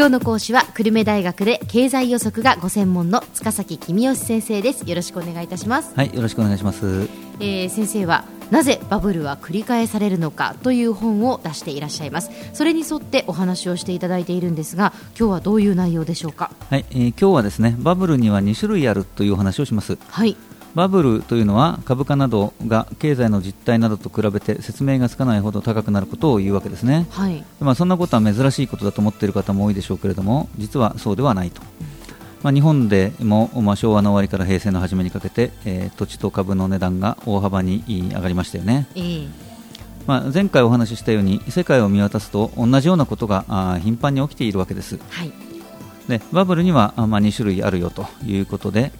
今日の講師は久留米大学で経済予測がご専門の塚崎君吉先生です。よろしくお願いいたします。はいよろしくお願いします、えー先生はなぜバブルは繰り返されるのかという本を出していらっしゃいます。それに沿ってお話をしていただいているんですが今日はどういう内容でしょうか？はいえー今日はですねバブルには2種類あるというお話をします。はいバブルというのは株価などが経済の実態などと比べて説明がつかないほど高くなることを言うわけですね、はい。まあ、そんなことは珍しいことだと思っている方も多いでしょうけれども実はそうではないと、まあ、日本でも、まあ、昭和の終わりから平成の初めにかけて、えー土地と株の値段が大幅に上がりましたよね、えーまあ、前回お話ししたように世界を見渡すと同じようなことが頻繁に起きているわけです。はい。でバブルにはあまあ2種類あるよということで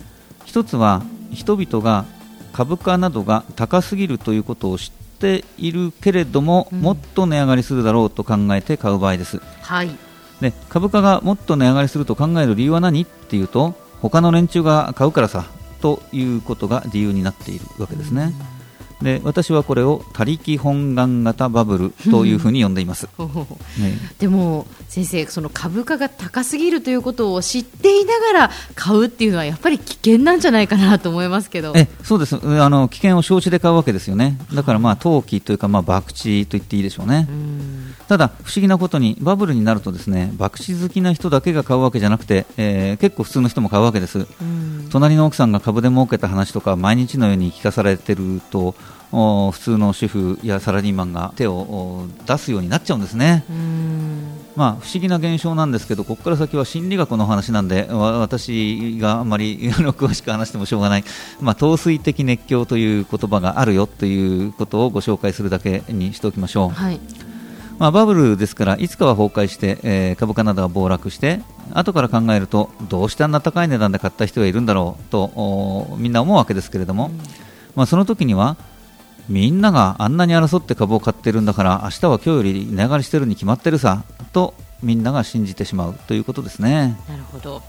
一つは人々が株価などが高すぎるということを知っているけれども、うん。もっと値上がりするだろうと考えて買う場合です。はい。で株価がもっと値上がりすると考える理由は何っていうと他の連中が買うからさということが理由になっているわけですね、で私はこれを他力本願型バブルというふうに呼んでいます、ほほほね。でも先生その株価が高すぎるということを知っていながら買うっていうのはやっぱり危険なんじゃないかなと思いますけど。えそうです。あの危険を承知で買うわけですよね。だからまあ投機というかまあ博打と言っていいでしょうね。うん。ただ不思議なことにバブルになるとですね博打好きな人だけが買うわけじゃなくて、えー結構普通の人も買うわけです。うん隣の奥さんが株で儲けた話とか毎日のように聞かされてるとお普通の主婦やサラリーマンが手をお出すようになっちゃうんですね。うん。まあ、不思議な現象なんですけど、ここから先は心理学の話なんで、わ私があんまり 詳しく話してもしょうがない、まあ、陶酔的熱狂という言葉があるよということをご紹介するだけにしておきましょう。はいまあ、バブルですから、いつかは崩壊して、えー株価などが暴落して、後から考えると、どうしてあんな高い値段で買った人がいるんだろうとおみんな思うわけですけれども、まあ、その時には、みんながあんなに争って株を買ってるんだから、明日は今日より値上がりしてるに決まってるさと、みんなが信じてしまうということですね。なるほど。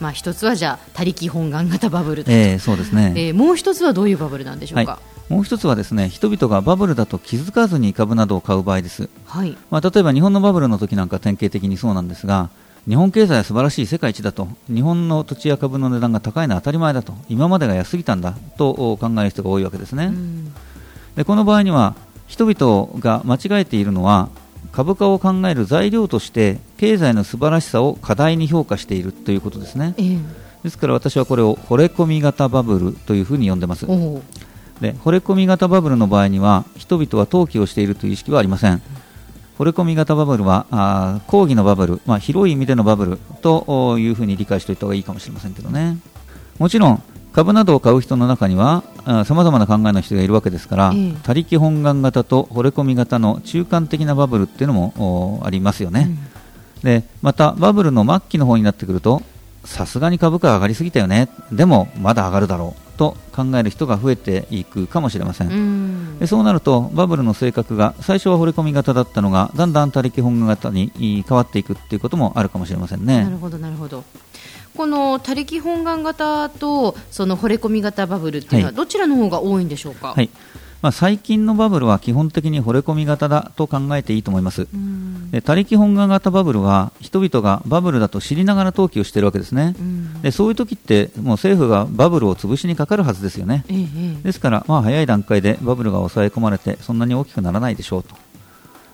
まあ一つはじゃあ他力本願型バブルだと、えーそうですね。えーもう一つはどういうバブルなんでしょうか？もう一つはですね、人々がバブルだと気づかずに株などを買う場合です。はい。まあ、例えば日本のバブルの時なんか典型的にそうなんですが日本経済は素晴らしい世界一だと。日本の土地や株の値段が高いのは当たり前だと。今までが安すぎたんだ。と考える人が多いわけですね、うん。でこの場合には人々が間違えているのは株価を考える材料として経済の素晴らしさを過大に評価しているということですね。えーですから私はこれを惚れ込み型バブルというふうに呼んでますで惚れ込み型バブルの場合には人々は投機をしているという意識はありません。惚れ込み型バブルはあー講義のバブル、まあ、広い意味でのバブルとおいうふうに理解しておいた方がいいかもしれませんけどね。もちろん株などを買う人の中にはさまざまな考えの人がいるわけですから、ええ。他力本願型と惚れ込み型の中間的なバブルっていうのもおありますよね、でまたバブルの末期の方になってくるとさすがに株価上がりすぎたよね。でもまだ上がるだろうと考える人が増えていくかもしれません、うん。でそうなるとバブルの性格が最初は惚れ込み型だったのがだんだん他力本願型にい変わっていくっていうこともあるかもしれませんね。なるほどなるほど。この他力本願型とその惚れ込み型バブルっていうのははい。どちらの方が多いんでしょうか、はいまあ、最近のバブルは基本的に惚れ込み型だと考えていいと思います。他力本願型バブルは人々がバブルだと知りながら投機をしているわけですね。うん。でそういう時ってもう政府がバブルを潰しにかかるはずですよね。えええですから、まあ、早い段階でバブルが抑え込まれてそんなに大きくならないでしょうと、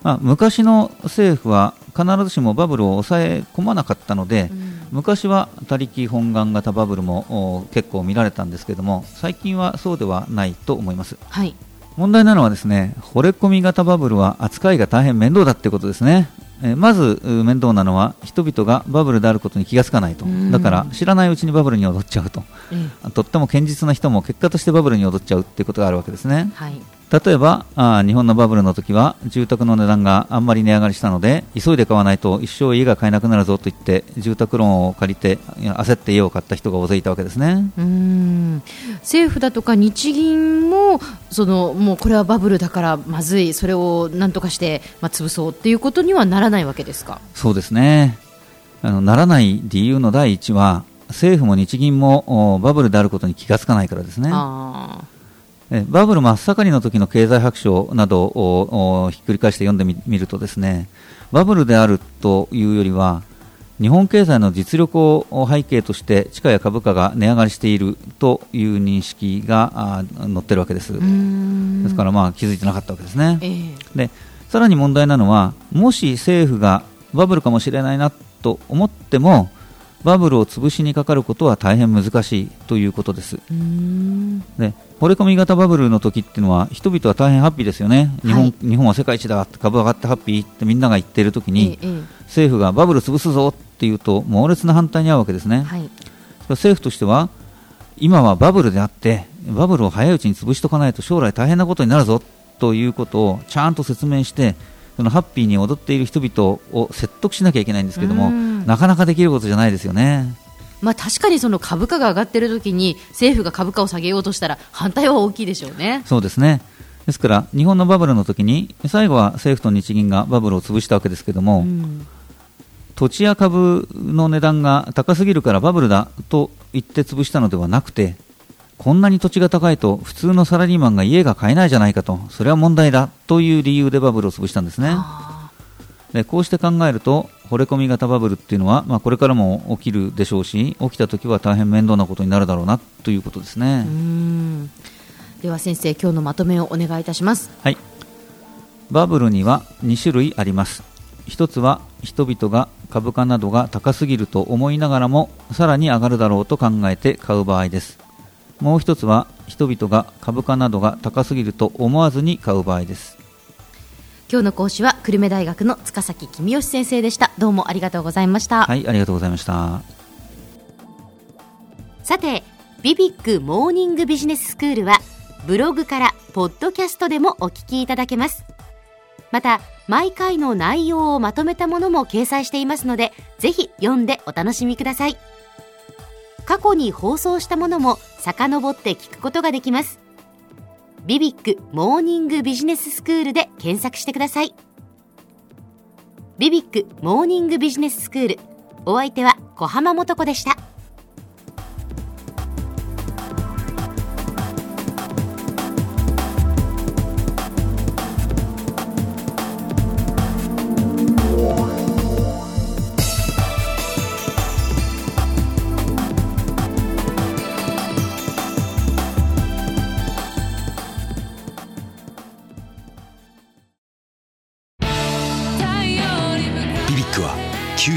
まあ、昔の政府は必ずしもバブルを抑え込まなかったので、えうん。昔は他力本願型バブルもお結構見られたんですけども最近はそうではないと思いますはい問題なのはですね惚れ込み型バブルは扱いが大変面倒だってことですね。えーまずう面倒なのは人々がバブルであることに気がつかないと。うん。だから知らないうちにバブルに踊っちゃうと。ええ。とっても堅実な人も結果としてバブルに踊っちゃうっていうことがあるわけですね。はい例えばあー日本のバブルの時は住宅の値段があんまり値上がりしたので急いで買わないと一生家が買えなくなるぞと言って住宅ローンを借りて焦って家を買った人が大勢いたわけですね。うん。政府だとか日銀もそのもうこれはバブルだからまずいそれをなんとかして、まあ、潰そうっていうことにはならないわけですか？そうですね。あのならない理由の第一は政府も日銀もおバブルであることに気がつかないからですね。あえバブル真っ盛りの時の経済白書などをおひっくり返して読んでみ見るとですねバブルであるというよりは日本経済の実力を背景として地価や株価が値上がりしているという認識が載ってるわけです。ですからまあ気づいてなかったわけですね、えー、でさらに問題なのはもし政府がバブルかもしれないなと思ってもバブルを潰しにかかることは大変難しいということです。で惚れ込み型バブルの時っていうのは人々は大変ハッピーですよね、日本はい、日本は世界一だ株上がってハッピーってみんなが言っている時に、ええ、政府がバブル潰すぞっていうと猛烈な反対に遭うわけですね、はい、政府としては今はバブルであってバブルを早いうちに潰しとかないと将来大変なことになるぞということをちゃんと説明してそのハッピーに踊っている人々を説得しなきゃいけないんですけどもなかなかできることじゃないですよね。まあ、確かにその株価が上がっているときに政府が株価を下げようとしたら反対は大きいでしょうね。そうですねですから日本のバブルの時に最後は政府と日銀がバブルを潰したわけですけども、うん、土地や株の値段が高すぎるからバブルだと言って潰したのではなくてこんなに土地が高いと普通のサラリーマンが家が買えないじゃないかとそれは問題だという理由でバブルを潰したんですねでこうして考えると惚れ込み型バブルっていうのは、まあ、これからも起きるでしょうし起きた時は大変面倒なことになるだろうなということですね。では先生今日のまとめをお願いいたします。はい。バブルには2種類あります。一つは人々が株価などが高すぎると思いながらもさらに上がるだろうと考えて買う場合です。もう一つは人々が株価などが高すぎると思わずに買う場合です今日の講師は久留米大学の塚崎君吉先生でした。どうもありがとうございました。はいありがとうございました。さてビビックモーニングビジネススクールはブログからポッドキャストでもお聞きいただけます。また毎回の内容をまとめたものも掲載していますのでぜひ読んでお楽しみください。過去に放送したものも遡って聞くことができます。ビビックモーニングビジネススクールで検索してください。ビビックモーニングビジネススクール。お相手は小浜もとこでした。